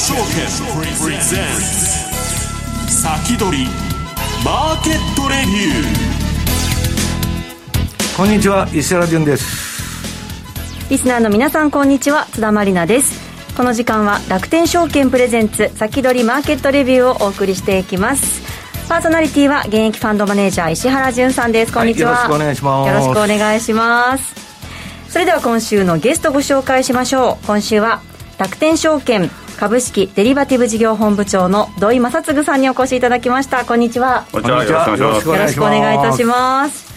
証券プレゼンツ先取りマーケットレビューこんにちは石原潤です。リスナーの皆さんこんにちは。津田まりなです。この時間は楽天証券プレゼンツ先取りマーケットレビューをお送りしていきます。パーソナリティは現役ファンドマネージャー石原潤さんです。こんにちは、はい、よろしくお願いします。よろしくお願いします。それでは今週のゲストご紹介しましょう。今週は楽天証券株式デリバティブ事業本部長の土井正嗣さんにお越しいただきました。こんにちは。こんにちは。よろしくお願いいたします。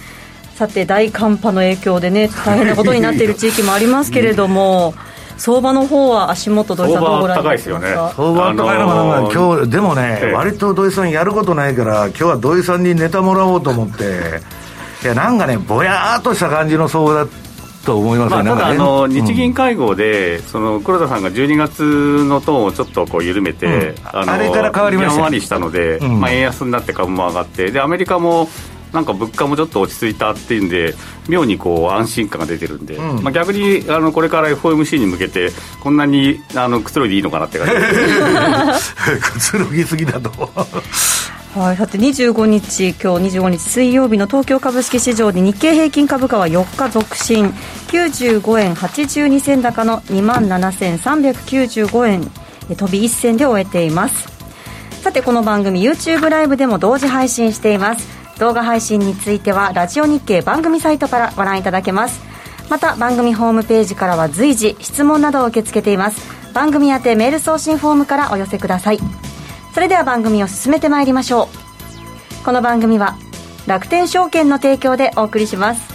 さて大寒波の影響でね 大変なことになっている地域もありますけれども、相場の方は足元土井さんどうご覧になってますか？相場高いのがなんか今日でもね、ええ、割と土井さんやることないから今日は土井さんにネタもらおうと思っていやなんかねぼやーっとした感じの相場だと思います、ね、まあ、ただあの、日銀会合で、その黒田さんが12月のトーンをちょっとこう緩めて、うん、ああれから変わりました。やんわりしたので、うん、まあ、円安になって株も上がってでアメリカもなんか物価もちょっと落ち着いたっていうんで妙にこう安心感が出てるんで、うん、まあ、逆にあのこれから FOMC に向けてこんなにあのくつろいでいいのかなって感じ くつろぎすぎだとはい、さて25日、今日25日水曜日の東京株式市場で日経平均株価は4日続伸、95円82銭高の2万7395円、飛び1銭で終えています。さて、この番組 YouTube ライブでも同時配信しています。動画配信については、ラジオ日経番組サイトからご覧いただけます。また、番組ホームページからは随時質問などを受け付けています。番組宛メール送信フォームからお寄せください。それでは番組を進めてまいりましょう。この番組は楽天証券の提供でお送りします。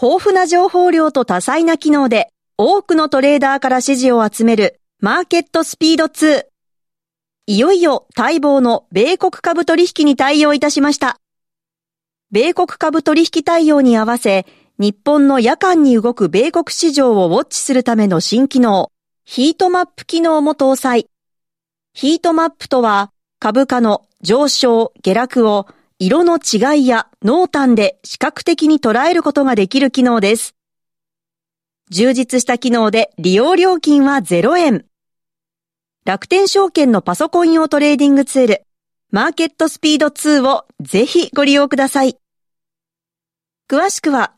豊富な情報量と多彩な機能で多くのトレーダーから支持を集めるマーケットスピード2いよいよ待望の米国株取引に対応いたしました。米国株取引対応に合わせ、日本の夜間に動く米国市場をウォッチするための新機能、ヒートマップ機能も搭載。ヒートマップとは、株価の上昇、下落を色の違いや濃淡で視覚的に捉えることができる機能です。充実した機能で利用料金は0円。楽天証券のパソコン用トレーディングツール、マーケットスピード2をぜひご利用ください。詳しくは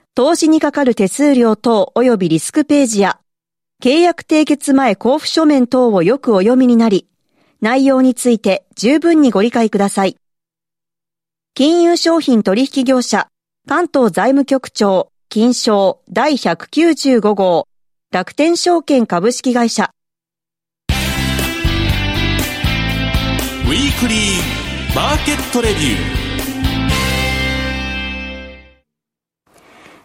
投資にかかる手数料等及びリスクページや、契約締結前交付書面等をよくお読みになり、内容について十分にご理解ください。金融商品取引業者、関東財務局長、金賞第195号、楽天証券株式会社。ウィークリーマーケットレビュー。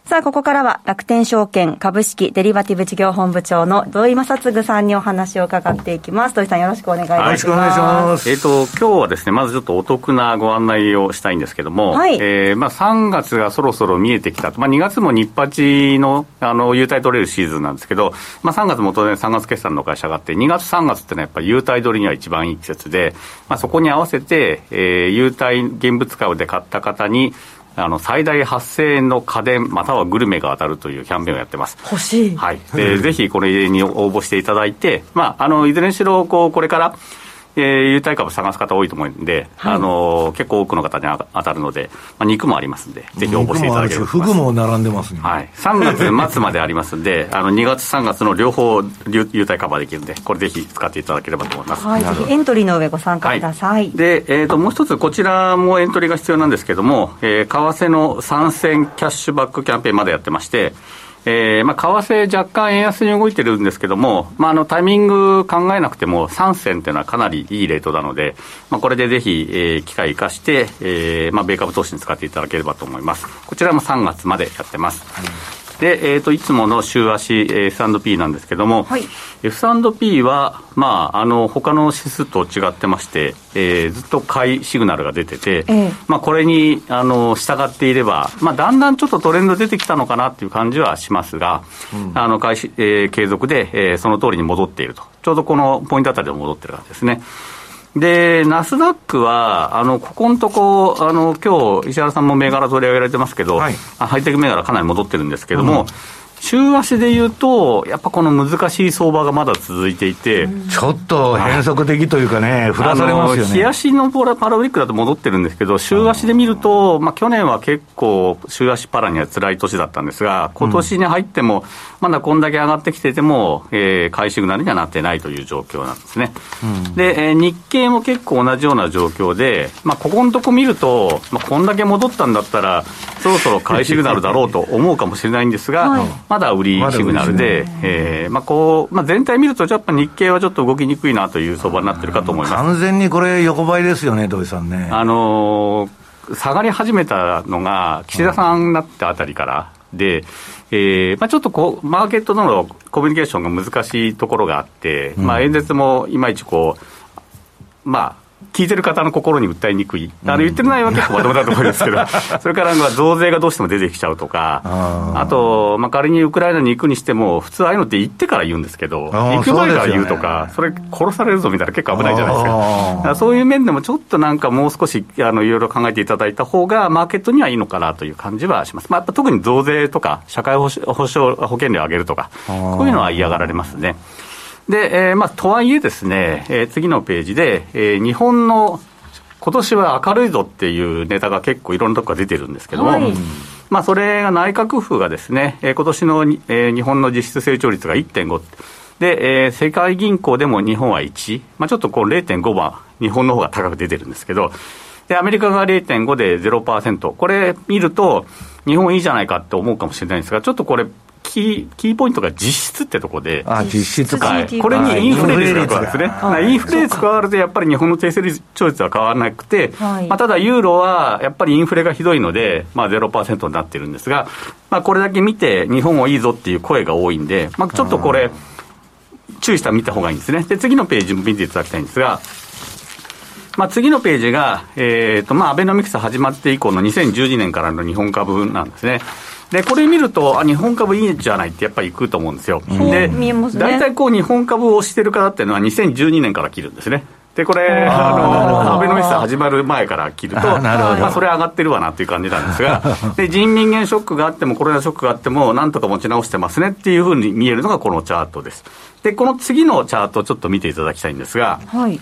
さあ、ここからは楽天証券株式デリバティブ事業本部長の土井正嗣さんにお話を伺っていきます。土井さんよろしくお願いします。よろしくお願いします。えっ、ー、と、今日はですね、まずちょっとお得なご案内をしたいんですけども、はい、えー、まあ3月がそろそろ見えてきたと。まあ2月も日八の、あの、優待取れるシーズンなんですけど、まあ3月も当然3月決算の会社があって、2月3月ってのはやっぱり優待取りには一番いい季節で、まあそこに合わせて、えー、優待現物株で買った方に、あの最大8000円の家電またはグルメが当たるというキャンペーンをやってます。欲しい。はい。で、ぜひこれに応募していただいて、まあ、あの、いずれにしろ、こう、これから、えー、優待株探す方多いと思うんで、はい、あのー、結構多くの方に当たるので、まあ、肉もありますんで、ぜひ応募していただければフグも並んでますね。はい。3月末までありますんで、あの、2月、3月の両方優待カバーできるんで、これぜひ使っていただければと思います。はい。ぜひエントリーの上ご参加ください。はい、で、えっ、ー、と、もう一つ、こちらもエントリーが必要なんですけども、えー、為替の参戦キャッシュバックキャンペーンまでやってまして、えーまあ、為替若干円安に動いてるんですけども、まあ、あのタイミング考えなくても3銭というのはかなりいいレートなので、まあ、これでぜひ、えー、機会生かして、えーまあ、米株投資に使っていただければと思います。こちらも3月までやってます。で、えーと、いつもの週足 S&P なんですけども、はい、S&P は、まあ、あの他の指数と違ってまして、えー、ずっと買いシグナルが出てて、えー、まあ、これにあの従っていれば、まあ、だんだんちょっとトレンド出てきたのかなっていう感じはしますが、うん、あの買い、えー、継続で、えー、その通りに戻っていると、ちょうどこのポイントあたりで戻ってる感じですね。で、ナスダックは、あの、ここのとこ、あの、今日、石原さんも銘柄取り上げられてますけど、はい、ハイテク銘柄かなり戻ってるんですけども、うん週足でいうと、やっぱこの難しい相場がまだ続いていて、ちょっと変則的というかね、振らされますよね。日足のパラパラウィックだと戻ってるんですけど、週足で見ると、まあ、去年は結構、週足パラには辛い年だったんですが、今年に入っても、まだこんだけ上がってきてても、えー、買いシグナルにはなってないという状況なんですね。うん、で、えー、日経も結構同じような状況で、まあ、ここのとこ見ると、まあ、こんだけ戻ったんだったら、そろそろ買いシグナルだろうと思うかもしれないんですが、はい、まだ売りシグナルで、まえー、まあこうまあ、全体見ると、やっぱ日経はちょっと動きにくいなという相場になってるかと思います。完全にこれ、横ばいですよね、土井さんね。あのー、下がり始めたのが、岸田さんになったあたりからで、えーまあ、ちょっとこうマーケットとのコミュニケーションが難しいところがあって、まあ、演説もいまいちこう、まあ、聞いてる方の心に訴えにくい、あの言ってる内容は結構まともだと思うんですけど、それから増税がどうしても出てきちゃうとか、あと、まあ、仮にウクライナに行くにしても、普通、ああいうのって行ってから言うんですけど、行く前から言うとか、それ、殺されるぞみたいな、結構危ないじゃないですか、そういう面でもちょっとなんか、もう少しあのいろいろ考えていただいた方が、マーケットにはいいのかなという感じはします、まあ、やっぱ特に増税とか、社会保障保険料を上げるとか、こういうのは嫌がられますね。で、えーまあ、とはいえですね、えー、次のページで、えー、日本の今年は明るいぞっていうネタが結構いろんなとこから出てるんですけども、はい、まあ、それが内閣府がですね、えー、今年の、えー、日本の実質成長率が1.5。で、えー、世界銀行でも日本は1、まあ、ちょっとこう0.5番、日本の方が高く出てるんですけど、で、アメリカが0.5で0%、これ見ると、日本いいじゃないかって思うかもしれないんですが、ちょっとこれ、キーキーポイントが実質ってとこで、あ実質か、これにインフレ率が加わるんですね、はい、インフレ率加わると、やっぱり日本の低成長率は変わらなくて、はい、まあ、ただ、ユーロはやっぱりインフレがひどいので、まあ、0%になってるんですが、まあ、これだけ見て、日本はいいぞっていう声が多いんで、まあ、ちょっとこれ、注意したら見た方がいいんですね。で、次のページも見ていただきたいんですが、まあ、次のページが、えーとまあ、アベノミクス始まって以降の2012年からの日本株なんですね。で、これ見ると、あ、日本株いいんじゃないってやっぱりいくと思うんですよ。で、大体こう日本株を推してる方っていうのは2012年から切るんですね。で、これ、あの、アベノミクス始まる前から切ると、まあ、それ上がってるわなっていう感じなんですが、で、人民元ショックがあっても、コロナショックがあっても、なんとか持ち直してますねっていうふうに見えるのがこのチャートです。で、この次のチャートをちょっと見ていただきたいんですが、はい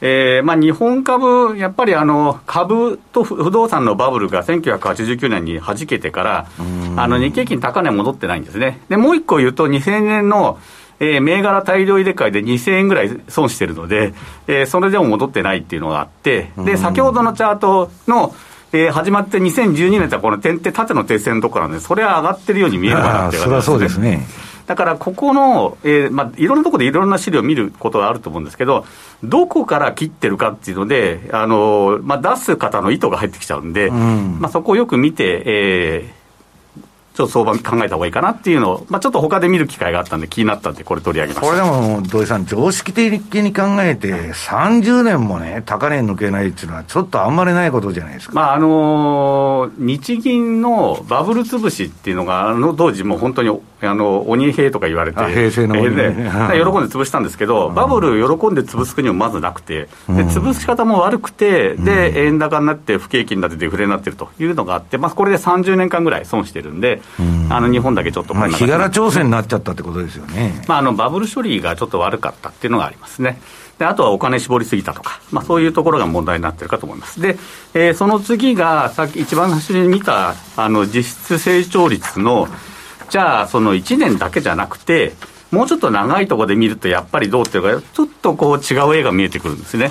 えーまあ、日本株、やっぱりあの株と不動産のバブルが1989年に弾けてから、あの日経金高値戻ってないんですね。で、もう一個言うと、2000年のえー、銘柄大量入れ替えで2000円ぐらい損してるので、えー、それでも戻ってないっていうのがあって、で、先ほどのチャートの、えー、始まって2012年ってこの点って縦の停線のところなんで、それは上がってるように見えるかなって感じそうですね。だからここの、えーまあ、いろんなところでいろんな資料を見ることがあると思うんですけど、どこから切ってるかっていうので、あのまあ、出す方の意図が入ってきちゃうんで、うん、まあ、そこをよく見て、えー、ちょっと相場考えた方がいいかなっていうのを、まあ、ちょっと他で見る機会があったんで、気になったんで、これ取り上げました。これでも、土井さん、常識的に考えて、30年もね、高値抜けないっていうのは、ちょっとあんまりないことじゃないですか。まああのー、日銀のバブル潰しっていうのが、あの当時、もう本当にあの鬼兵とか言われて、平成の、ね、で喜んで潰したんですけど、バブル喜んで潰す国もまずなくて、で潰し方も悪くて、で円高になって、不景気になってデフレになってるというのがあって、まあ、これで30年間ぐらい損してるんで、あの日本だけちょっとまあ、日柄調整になっちゃったってことですよね、まあ、あのバブル処理がちょっと悪かったっていうのがありますね。であとはお金絞りすぎたとか、まあ、そういうところが問題になってるかと思います。で、えー、その次が、さっき一番最初に見たあの実質成長率の、じゃあ、その1年だけじゃなくて、もうちょっと長いところで見ると、やっぱりどうっていうか、ちょっとこう違う絵が見えてくるんですね。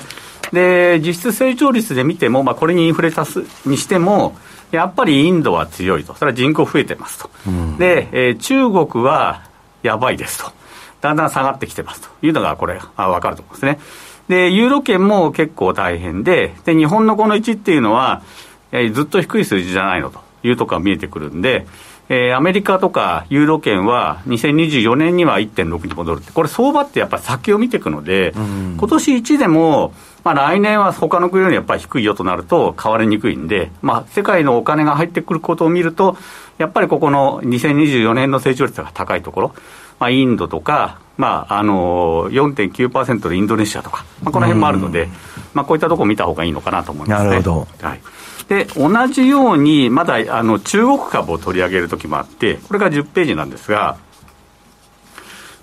で、実質成長率で見ても、まあ、これにインフレ足すにしても、やっぱりインドは強いと、それは人口増えてますと、うん、で、えー、中国はやばいですと、だんだん下がってきてますと。いうのが、これ、あ分かると思うんですね。で、ユーロ圏も結構大変で、で日本のこの1っていうのは、えー、ずっと低い数字じゃないのと。いうところが見えてくるんで、えー、アメリカとかユーロ圏は2024年には1.6に戻るこれ、相場ってやっぱり先を見ていくので、うん、今年1でも、まあ、来年は他の国よりやっぱり低いよとなると、変わりにくいんで、まあ、世界のお金が入ってくることを見ると、やっぱりここの2024年の成長率が高いところ、まあ、インドとか、まあ、あの4.9%でインドネシアとか、まあ、この辺もあるので、まあ、こういったところを見たほうがいいのかなと思います、ね、なるほど、はい。で同じように、まだあの中国株を取り上げるときもあって、これが10ページなんですが、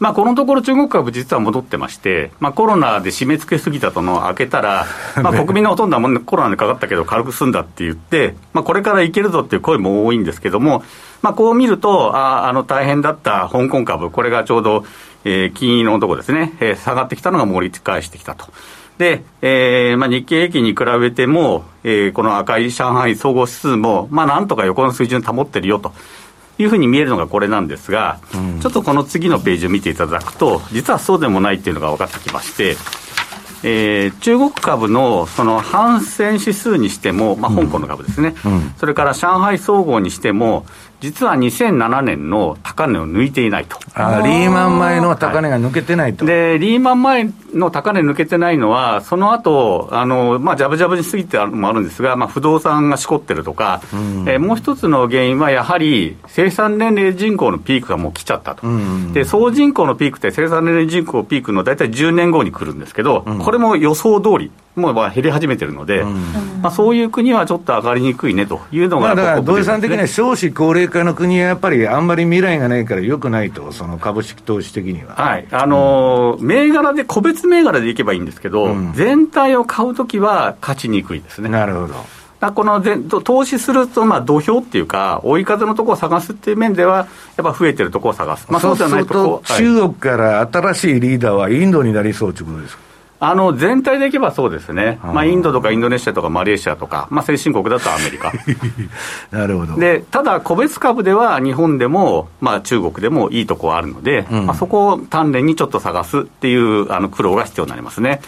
まあ、このところ中国株実は戻ってまして、まあ、コロナで締め付けすぎたとのを開けたら、まあ、国民のほとんどはもコロナでかかったけど軽く済んだって言って、まあ、これからいけるぞっていう声も多いんですけども、まあ、こう見ると、ああの大変だった香港株、これがちょうど、えー、金融のところですね、えー、下がってきたのが盛り返してきたと。で、えーまあ、日経平均に比べても、えー、この赤い上海総合指数も、まあ、なんとか横の水準保ってるよと。いうふうに見えるのがこれなんですが、うん、ちょっとこの次のページを見ていただくと、実はそうでもないっていうのが分かってきまして、えー、中国株のその反戦指数にしても、まあ、香港の株ですね、うんうん、それから上海総合にしても、実は2007年の高値を抜いていないと。あリーマン前の高値が抜けてないと、はい、で、リーマン前の高値抜けてないのは、その後あのまあじゃぶじゃぶに過ぎてるのもあるんですが、まあ、不動産がしこってるとか、うん、えー、もう一つの原因はやはり生産年齢人口のピークがもう来ちゃったと、うん、で総人口のピークって生産年齢人口ピークの大体10年後に来るんですけど、うん、これも予想通り、もう減り始めてるので、うん、まあ、そういう国はちょっと上がりにくいねというのが、まあ、だから土井さん的には少子高齢化の国はやっぱりあんまり未来がないからよくないと、その株式投資的には。はいあのー、銘柄で、個別銘柄でいけばいいんですけど、うん、全体を買うときは勝ちにくいですね。なるほどこの投資すると、まあ、土俵っていうか、追い風のところを探すっていう面では、やっぱ増えてるところを探す、まあ、そうじゃないとこ中国から新しいリーダーはインドになりそうということですか？あの全体でいけばそうですね、まあ、インドとかインドネシアとかマレーシアとか、まあ、先進国だとアメリカ なるほどでただ、個別株では日本でも、まあ、中国でもいいとこはあるので、うん、まあ、そこを鍛錬にちょっと探すっていうあの苦労が必要になりますね。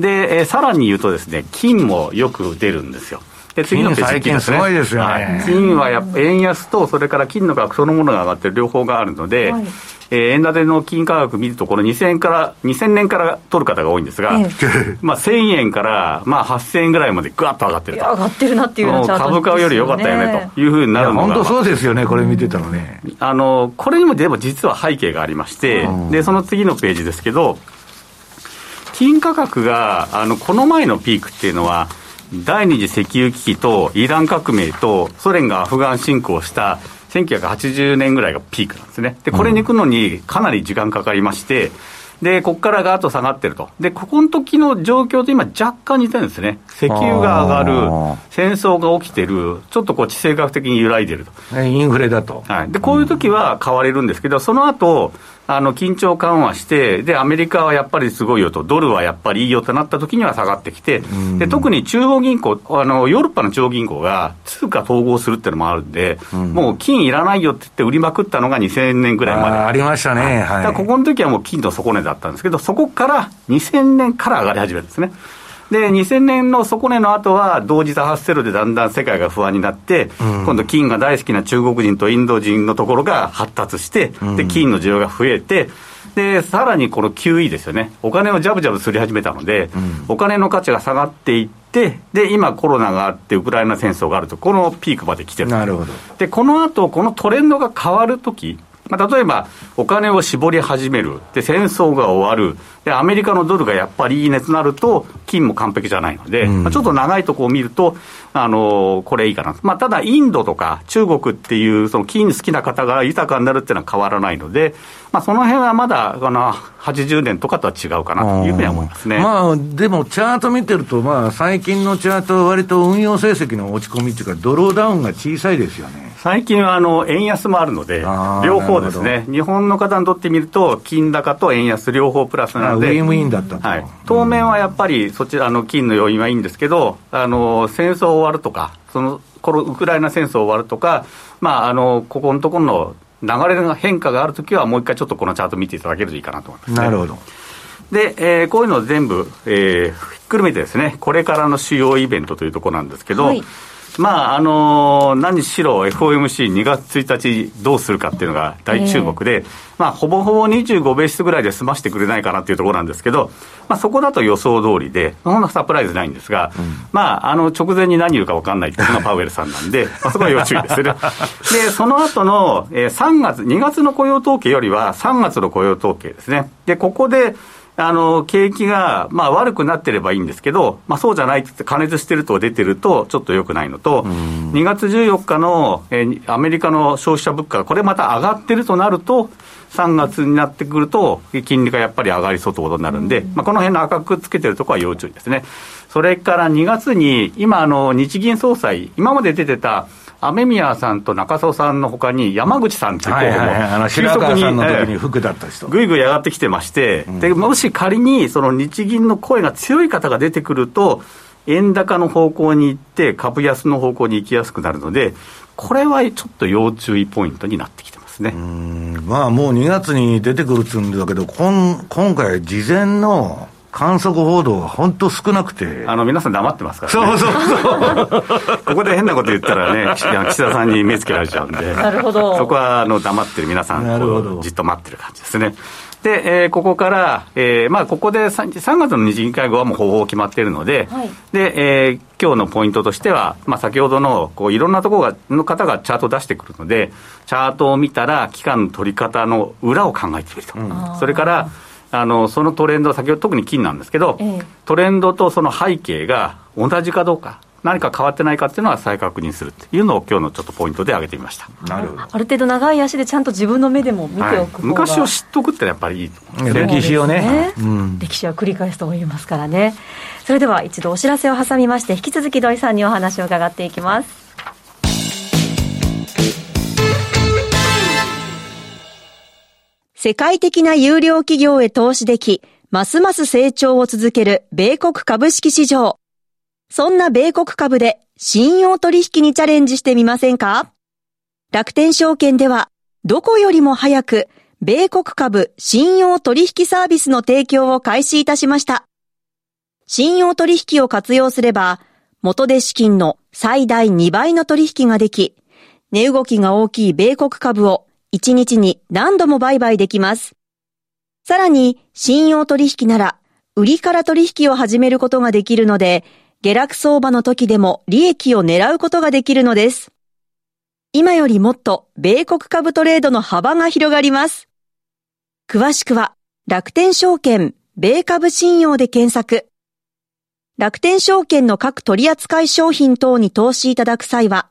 で、えー、さらに言うとですね、金もよく出るんですよ。で次のページですね。すごいですよね。金はやっぱ円安と、それから金の価格そのものが上がってる両方があるので、はいえー、円建ての金価格見ると、この2000円から、2000年から取る方が多いんですが、ええ、まあ1000円から、まあ、8000円ぐらいまでぐわっと上がってると。上がってるなっていうの株価より良かったよねというふうになるのが。本当そうですよね、これ見てたらね。あの、これにもでも実は背景がありまして、で、その次のページですけど、金価格が、あの、この前のピークっていうのは、第二次石油危機とイラン革命とソ連がアフガン侵攻した1980年ぐらいがピークなんですね。で、これに行くのにかなり時間かかりまして、で、ここからガーッと下がってると。で、ここの時の状況と今若干似てるんですね。石油が上がる、戦争が起きてる、ちょっとこう地政学的に揺らいでると。インフレだと。はい。で、こういう時は買われるんですけど、その後、あの緊張緩和して、で、アメリカはやっぱりすごいよと、ドルはやっぱりいいよとなった時には下がってきて、で特に中央銀行あの、ヨーロッパの中央銀行が通貨統合するっていうのもあるんで、うん、もう金いらないよって言って売りまくったのが2000年ぐらいまで。ありましたね。はい、ここの時はもう金の底値だったんですけど、そこから2000年から上がり始めるんですね。で、2000年の底値の後は、同時多発テロでだんだん世界が不安になって、うん、今度、金が大好きな中国人とインド人のところが発達して、で金の需要が増えて、で、さらにこの QE ですよね。お金をジャブジャブすり始めたので、うん、お金の価値が下がっていって、で、今コロナがあって、ウクライナ戦争があると、このピークまで来てる。なるほど。で、この後、このトレンドが変わるとき、まあ、例えば、お金を絞り始める。で、戦争が終わる。で、アメリカのドルがやっぱりいい熱なると、金も完璧じゃないので、うん、まあ、ちょっと長いとこを見ると、あのー、これいいかな。まあ、ただ、インドとか中国っていう、その金好きな方が豊かになるっていうのは変わらないので、まあ、その辺はまだ、あの、80年とかとは違うかなというふうに思いますね。まあ、でも、チャート見てると、まあ、最近のチャートは割と運用成績の落ち込みっていうか、ドローダウンが小さいですよね。最近はあの円安もあるので、両方ですね、日本の方にとってみると、金高と円安両方プラスなので、ウィンウィンだったはい、当面はやっぱりそちらの金の要因はいいんですけど、あの戦争終わるとか、そのこのウクライナ戦争終わるとか、まあ、あのここのところの流れの変化があるときは、もう一回ちょっとこのチャート見ていただけるといいかなと思います、ね、なるほど。で、えー、こういうのを全部、えー、ひっくるめてですね、これからの主要イベントというところなんですけど、はいまあ、あのー、何しろ FOMC2 月1日どうするかっていうのが大注目で、えー、まあ、ほぼほぼ25ベースぐらいで済ましてくれないかなっていうところなんですけど、まあ、そこだと予想通りで、そんなサプライズないんですが、うん、まあ、あの、直前に何言うか分かんないっていうのがパウエルさんなんで、まあ、そこは要注意ですね。で、その後の、えー、3月、2月の雇用統計よりは3月の雇用統計ですね。で、ここで、あの、景気が、まあ悪くなってればいいんですけど、まあそうじゃないって加熱してると出てるとちょっと良くないのと、2月14日の、えー、アメリカの消費者物価がこれまた上がってるとなると、3月になってくると、金利がやっぱり上がりそうということになるんで、まあ、この辺の赤くつけてるところは要注意ですね。それから2月に、今、日銀総裁、今まで出てた、雨宮さんと中曽さんのほかに、山口さんという候補も、急速に、に服だった人。ぐいぐい上がってきてまして、うん、でもし仮にその日銀の声が強い方が出てくると、円高の方向に行って、株安の方向に行きやすくなるので、これはちょっと要注意ポイントになってきてますね。まあ、もう2月に出てくるって言うんだけど、こん今回、事前の観測報道が本当少なくて。あの、皆さん黙ってますからね。そうそうそう。ここで変なこと言ったらね、岸田さんに目つけられちゃうんで。なるほど。そこは、あの、黙ってる皆さん、なるほどじっと待ってる感じですね。で、えー、ここから、えー、まあ、ここで 3, 3月の日銀会合はもう方法決まっているので、はい、で、えー、今日のポイントとしては、まあ、先ほどの、こう、いろんなところが、の方がチャートを出してくるので、チャートを見たら、期間の取り方の裏を考えてみると。うん、それから、あのそのトレンド、先ほど特に金なんですけど、ええ、トレンドとその背景が同じかどうか。何か変わってないかっていうのは再確認するっていうのを今日のちょっとポイントで挙げてみました。なるほど。ある程度長い足でちゃんと自分の目でも見ておく、はい、昔を知っとくってやっぱりいいと思歴史をね、ね。うん、歴史は繰り返すと言いますからね。それでは一度お知らせを挟みまして引き続き土井さんにお話を伺っていきます世界的な有料企業へ投資でき、ますます成長を続ける米国株式市場。そんな米国株で信用取引にチャレンジしてみませんか？楽天証券では、どこよりも早く、米国株信用取引サービスの提供を開始いたしました。信用取引を活用すれば、元で資金の最大2倍の取引ができ、値動きが大きい米国株を1日に何度も売買できます。さらに、信用取引なら、売りから取引を始めることができるので、下落相場の時でも利益を狙うことができるのです。今よりもっと米国株トレードの幅が広がります。詳しくは、楽天証券、米株信用で検索。楽天証券の各取扱商品等に投資いただく際は、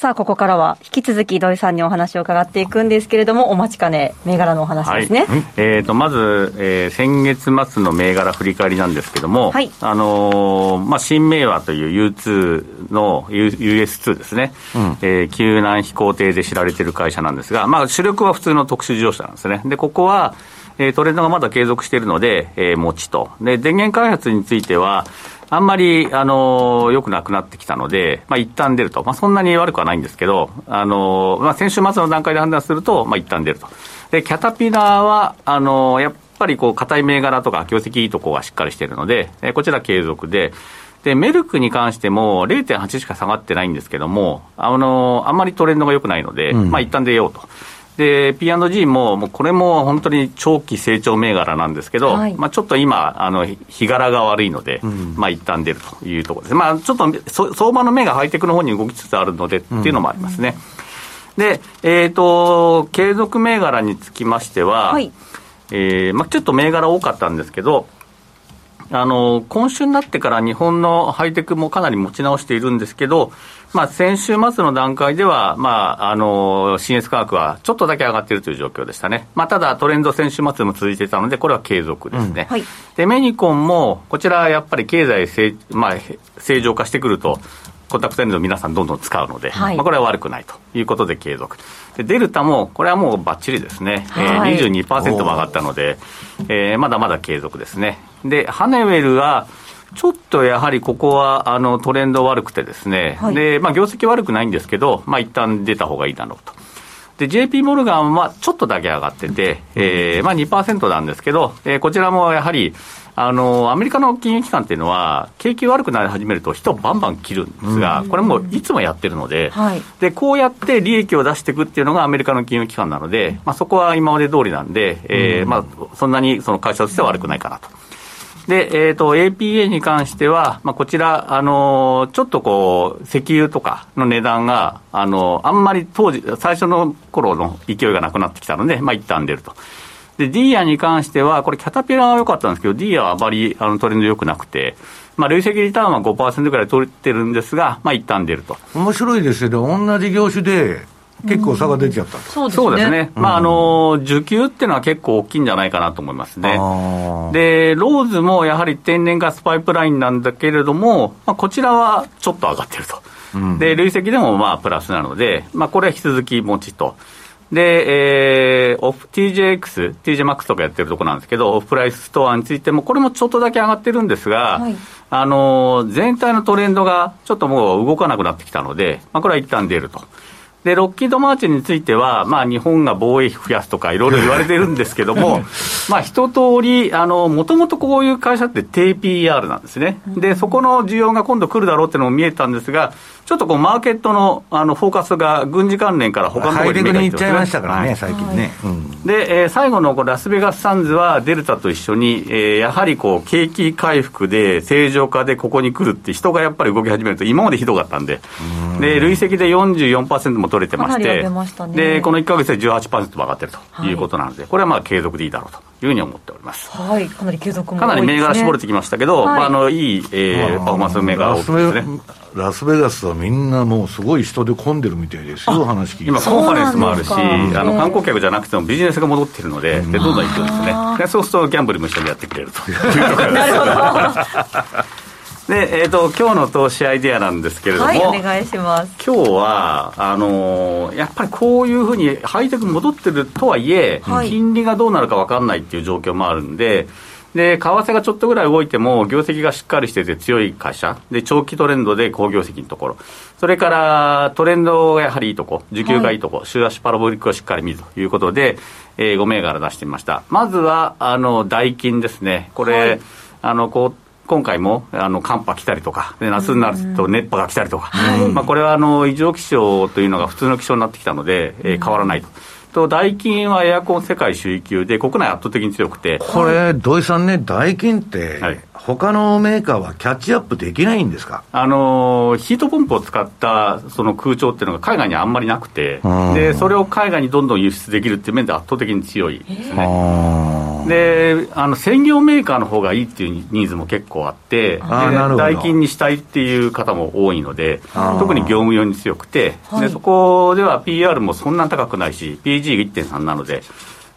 さあ、ここからは引き続き土井さんにお話を伺っていくんですけれども、お待ちかね、銘柄のお話ですね。はい、えーと、まず、えー、先月末の銘柄振り返りなんですけども、はい、あのー、まあ、新明和という U2 の US2 ですね、うん、えー、救難飛行艇で知られている会社なんですが、まあ、主力は普通の特殊自動車なんですね。で、ここは、えー、トレンドがまだ継続しているので、えー、持ちと。で、電源開発については、あんまり、あの、良くなくなってきたので、まあ、一旦出ると。まあ、そんなに悪くはないんですけど、あの、まあ、先週末の段階で判断すると、まあ、一旦出ると。で、キャタピラーは、あの、やっぱりこう、硬い銘柄とか、業績いいとこがしっかりしているので、えこちら継続で、で、メルクに関しても0.8しか下がってないんですけども、あの、あんまりトレンドが良くないので、うん、まあ、一旦出ようと。で、P&G も、もうこれも本当に長期成長銘柄なんですけど、はい、まあちょっと今、あの、日柄が悪いので、うん、まあ一旦出るというところです。まあちょっと相場の目がハイテクの方に動きつつあるのでっていうのもありますね。うん、で、えっ、ー、と、継続銘柄につきましては、はい、えー、まあちょっと銘柄多かったんですけど、あの今週になってから日本のハイテクもかなり持ち直しているんですけど、まあ、先週末の段階では、まあ、あの、CS 価格はちょっとだけ上がっているという状況でしたね。まあ、ただトレンド先週末も続いていたので、これは継続ですね。うんはい、で、メニコンも、こちらやっぱり経済正,、まあ、正常化してくると、コンタクトレンズを皆さんどんどん使うので、はい、まあ、これは悪くないということで継続。で、デルタも、これはもうばっちりですね。はい、えー、22%も上がったので、えー、まだまだ継続ですね。で、ハネウェルは、ちょっとやはりここはあのトレンド悪くてですね、はい、で、まあ業績悪くないんですけど、まあ一旦出た方がいいだろうと。で、JP モルガンはちょっとだけ上がってて、えー、まあ2%なんですけど、えー、こちらもやはり、あの、アメリカの金融機関っていうのは、景気悪くなり始めると人をバンバン切るんですが、これもいつもやってるので、はい、で、こうやって利益を出していくっていうのがアメリカの金融機関なので、まあそこは今まで通りなんで、えー、まあそんなにその会社としては悪くないかなと。で、えっ、ー、と、APA に関しては、まあ、こちら、あのー、ちょっとこう、石油とかの値段が、あのー、あんまり当時、最初の頃の勢いがなくなってきたので、まあ、一旦出ると。で、ディーアに関しては、これ、キャタピラーは良かったんですけど、ディーアはあまりあのトレンド良くなくて、まあ、累積リターンは5%ぐらい取ってるんですが、まあ、一旦出ると。面白いですけど、同じ業種で、結構差が出ちゃったそうですね、すね。まああの需給っていうのは結構大きいんじゃないかなと思いますね。で、ローズもやはり天然ガスパイプラインなんだけれども、まあ、こちらはちょっと上がってると、うん、で累積でもまあプラスなので、まあ、これは引き続き持ちと。で、えー、オフ TJX、TJMAX とかやってるところなんですけど、オフプライスストアについても、これもちょっとだけ上がってるんですが、はい、あの全体のトレンドがちょっともう動かなくなってきたので、まあ、これは一旦出ると。で、ロッキードマーチンについては、まあ、日本が防衛費増やすとか、いろいろ言われてるんですけども、まあ、一通り、あの、もともとこういう会社って低 PR なんですね。で、そこの需要が今度来るだろうっていうのも見えたんですが、ちょっとこうマーケットのあのフォーカスが軍事関連から他のところに目がいっちゃいましたからね、最近ね。うん、で、えー、最後のこラスベガスサンズはデルタと一緒に、えー、やはりこう景気回復で正常化でここに来るって人がやっぱり動き始めると今までひどかったんで、で累積で44%も取れてまして、まね、でこの1か月で18%も上がってるとい。うことなので、はい、これはまあ継続でい。い。だろうと。いうふうに思っております。はい、かなり継続も、ね、かなり銘柄絞れてきましたけど、はい、まあ、あのいい、えー、パフォーマンス銘柄多いですね。ラスベガスはみんなもうすごい人で混んでるみたいですよ、話聞いて。今、コンファレンスもあるし、あの観光客じゃなくてもビジネスが戻ってるので、でどんどん行くんですね。で、そうするとギャンブルも一緒にやってくれると。いうところです。なるほどで、えーと、今日の投資アイデアなんですけれども、はい、お願いします。今日はあのー、やっぱりこういうふうにハイテク戻ってるとはいえ、はい、金利がどうなるか分かんないっていう状況もあるんで、で、為替がちょっとぐらい動いても、業績がしっかりしてて強い会社、で、長期トレンドで高業績のところ、それからトレンドがやはりいいとこ、需給がいいとこ、はい、週足パラボリックをしっかり見るということで、えー、5銘柄出してみました。まずは、あの、ダイキンですね。これ、はい、あの、こう、今回もあの寒波来たりとか、で夏になると熱波が来たりとか、はい、まあ、これはあの異常気象というのが普通の気象になってきたので、えー、変わらないと。と、ダイキンはエアコン世界首位級で、国内圧倒的に強くて。これ、土井さんね、ダイキンって、はい、他のメーカーはキャッチアップできないんですか？あのヒートポンプを使ったその空調っていうのが海外にあんまりなくて、でそれを海外にどんどん輸出できるっていう面で圧倒的に強いですね。であの専業メーカーの方がいいっていうニーズも結構あって。代金にしたいっていう方も多いので特に業務用に強くて。でそこでは PR もそんなに高くないし p PG1.3 なので、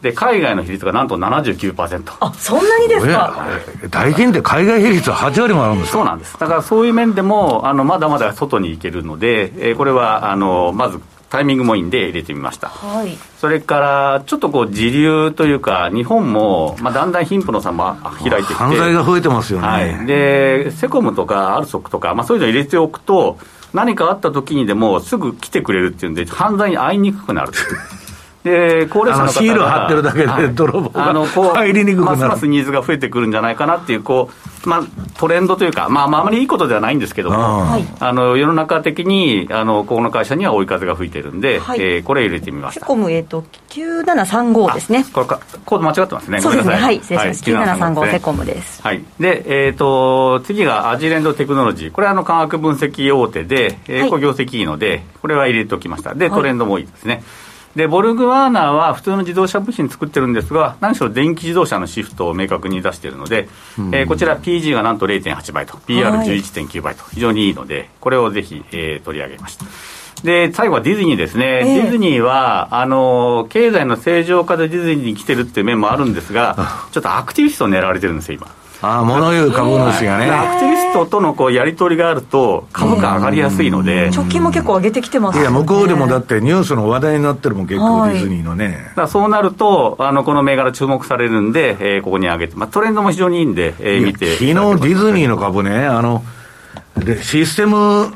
で海外の比率がなんと79%あそんなにですか？大変で海外比率は8割もあるんですそうなんです。だからそういう面でもあのまだまだ外に行けるので、えー、これはあのまずタイミングもいいんで入れてみました、はい、それからちょっとこう時流というか日本も、まあ、だんだん貧富の差も開いてきて。犯罪が増えてますよね、はい、でセコムとかアルソックとか、まあ、そういうの入れておくと何かあった時にでもすぐ来てくれるっていうんで犯罪に遭いにくくなるで高齢者の方シール貼ってるだけで泥棒が、入りにくくなる。ますますニーズが増えてくるんじゃないかなっていうこう、まあ、トレンドというか、まあ、まあ、あまりいいことではないんですけども、あの世の中的にあのここの会社には追い風が吹いてるんで、はい、えー、これ入れてみました。セコム、えーと、9735ですね。これかコード間違ってますね。そうですね。はい。失礼します、はい、9735セコムです。はい。で、えーと、次がアジレンドテクノロジー。これはあの科学分析大手で、えー、はい、業績いいのでこれは入れておきました。でトレンドもいいですね、で、ボルグワーナーは普通の自動車部品作ってるんですが、何しろ電気自動車のシフトを明確に出しているので、うん、えー、こちら PG がなんと0.8倍と、PR11.9 倍と、非常にいいので、これをぜひ、えー、取り上げました。で、最後はディズニーですね。えー、ディズニーは、あの、経済の正常化でディズニーに来てるっていう面もあるんですが、ちょっとアクティビストを狙われてるんですよ、今。ああ、物言う株主がね。アクティビストとのこうやり取りがあると、株価上がりやすいので。直近も結構上げてきてます、ね、いや、向こうでもだってニュースの話題になってるもん、結構、ディズニーのね。だそうなると、あの、この銘柄注目されるんで、えー、ここに上げて、まあ、トレンドも非常にいいんで、えー、見て。昨日ディズニーの株ね、あの、でシステム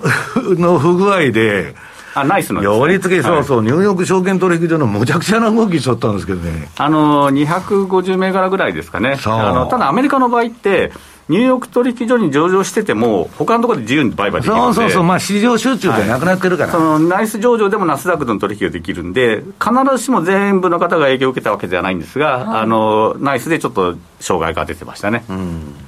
の不具合で、あナイスの、ね、寄り付け、そうそう、はい、ニューヨーク証券取引所のむちゃくちゃな動きしとったんですけどね。あの、250銘柄ぐらいですかね。あのただアメリカの場合って、ニューヨーク取引所に上場してても、他のところで自由に売買できるそうそうそう、まあ、市場集中でなくなってるから、はい、そのナイス上場でもナスダックの取引ができるんで、必ずしも全部の方が影響を受けたわけではないんですが、はい、あのナイスでちょっと障害が出てましたね。うん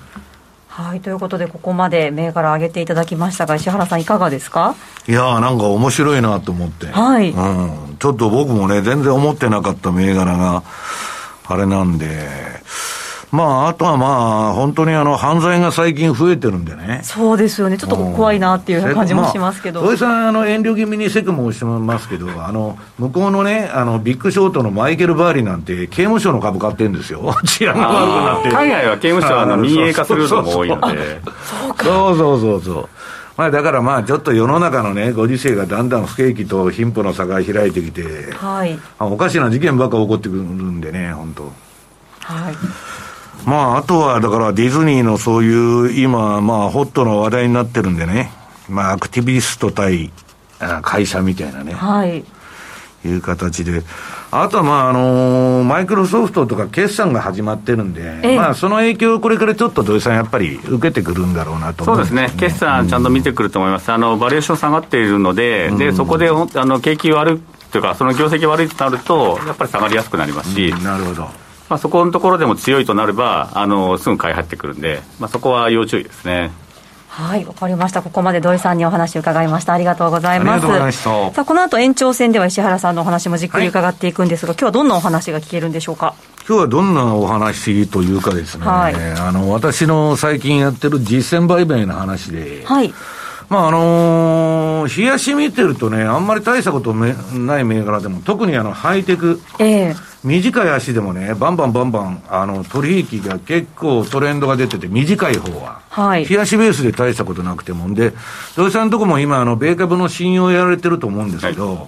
はいということで、ここまで銘柄上げていただきましたが、石原さん、いかがですか？いやー、なんか面白いなと思って、はい、うん、ちょっと僕もね、全然思ってなかった銘柄が、あれなんで、まあ、あとはまあ、本当にあの犯罪が最近増えてるんでね。そうですよね、ちょっと怖いなっていう感じもしますけど。土井、さん、あの遠慮気味にセクも押してますけど、あの向こうのね、あのビッグショートのマイケル・バーリーなんて、刑務所の株買ってるんですよ、治安が悪くなって。海外は刑務所はあの民営化するのも多いので。そうそうそうそう。まあ、だからまあちょっと世の中のね、ご時世がだんだん不景気と貧富の差が開いてきて、はい、おかしな事件ばっか起こってくるんでね、本当。はいまあ、あとはだからディズニーのそういう今、まあ、ホットの話題になってるんでね、まあ、アクティビスト対会社みたいなね、はい、いう形で、あとはまあ、あのー、マイクロソフトとか決算が始まってるんで、ええ、まあ、その影響をこれからちょっと土井さん、やっぱり受けてくるんだろうなと、ね、そうですね、決算ちゃんと見てくると思います、あのバリエーション下がっているので、うん、でそこであの景気悪いというか、その業績悪いとなると、やっぱり下がりやすくなりますし。うん、なるほどまあ、そこのところでも強いとなれば、あのすぐ買い入ってくるんで、まあ、そこは要注意ですね。はいわかりました。ここまで土井さんにお話伺いました。ありがとうございます。さあこの後延長戦では石原さんのお話もじっくり伺っていくんですが、はい、今日はどんなお話が聞けるんでしょうか？今日はどんなお話というかですね、はい、あの私の最近やってる実践売買の話で、はいまああのー、冷やし見てるとね、あんまり大したことない銘柄でも、特にあのハイテク、えー、短い足でもね、バンバンバンバン、あの、取引が結構トレンドが出てて、短い方は。はい。冷やしベースで大したことなくてもんで、土井さんのとこも今、あの、米株の信用やられてると思うんですけど、はい、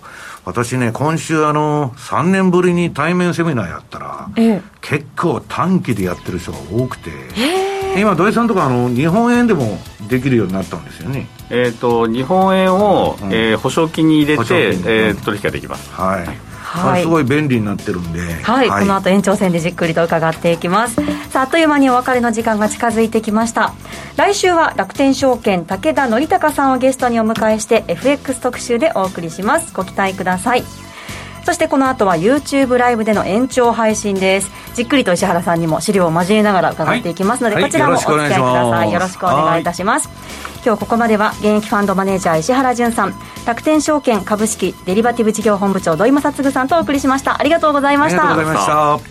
私ね、今週あの、3年ぶりに対面セミナーやったら、え結構短期でやってる人が多くて、え。今、土井さんとかあの、日本円でもできるようになったんですよね。えっ、と、日本円を、うん、えー、保証金に入れて、えー、取引ができます。はい。はい、すごい便利になってるんで、はい、はい、この後延長戦でじっくりと伺っていきますさああっという間にお別れの時間が近づいてきました。来週は楽天証券武田則孝さんをゲストにお迎えして FX 特集でお送りします。ご期待ください。そしてこの後は YouTube ライブでの延長配信です。じっくりと石原さんにも資料を交えながら伺っていきますので、はい、こちらもお付き合いください。よろしくお願いいたします。今日ここまでは現役ファンドマネージャー石原潤さん楽天証券株式デリバティブ事業本部長土井正嗣さんとお送りしました。ありがとうございました。ありがとうございました